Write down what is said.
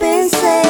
been saved.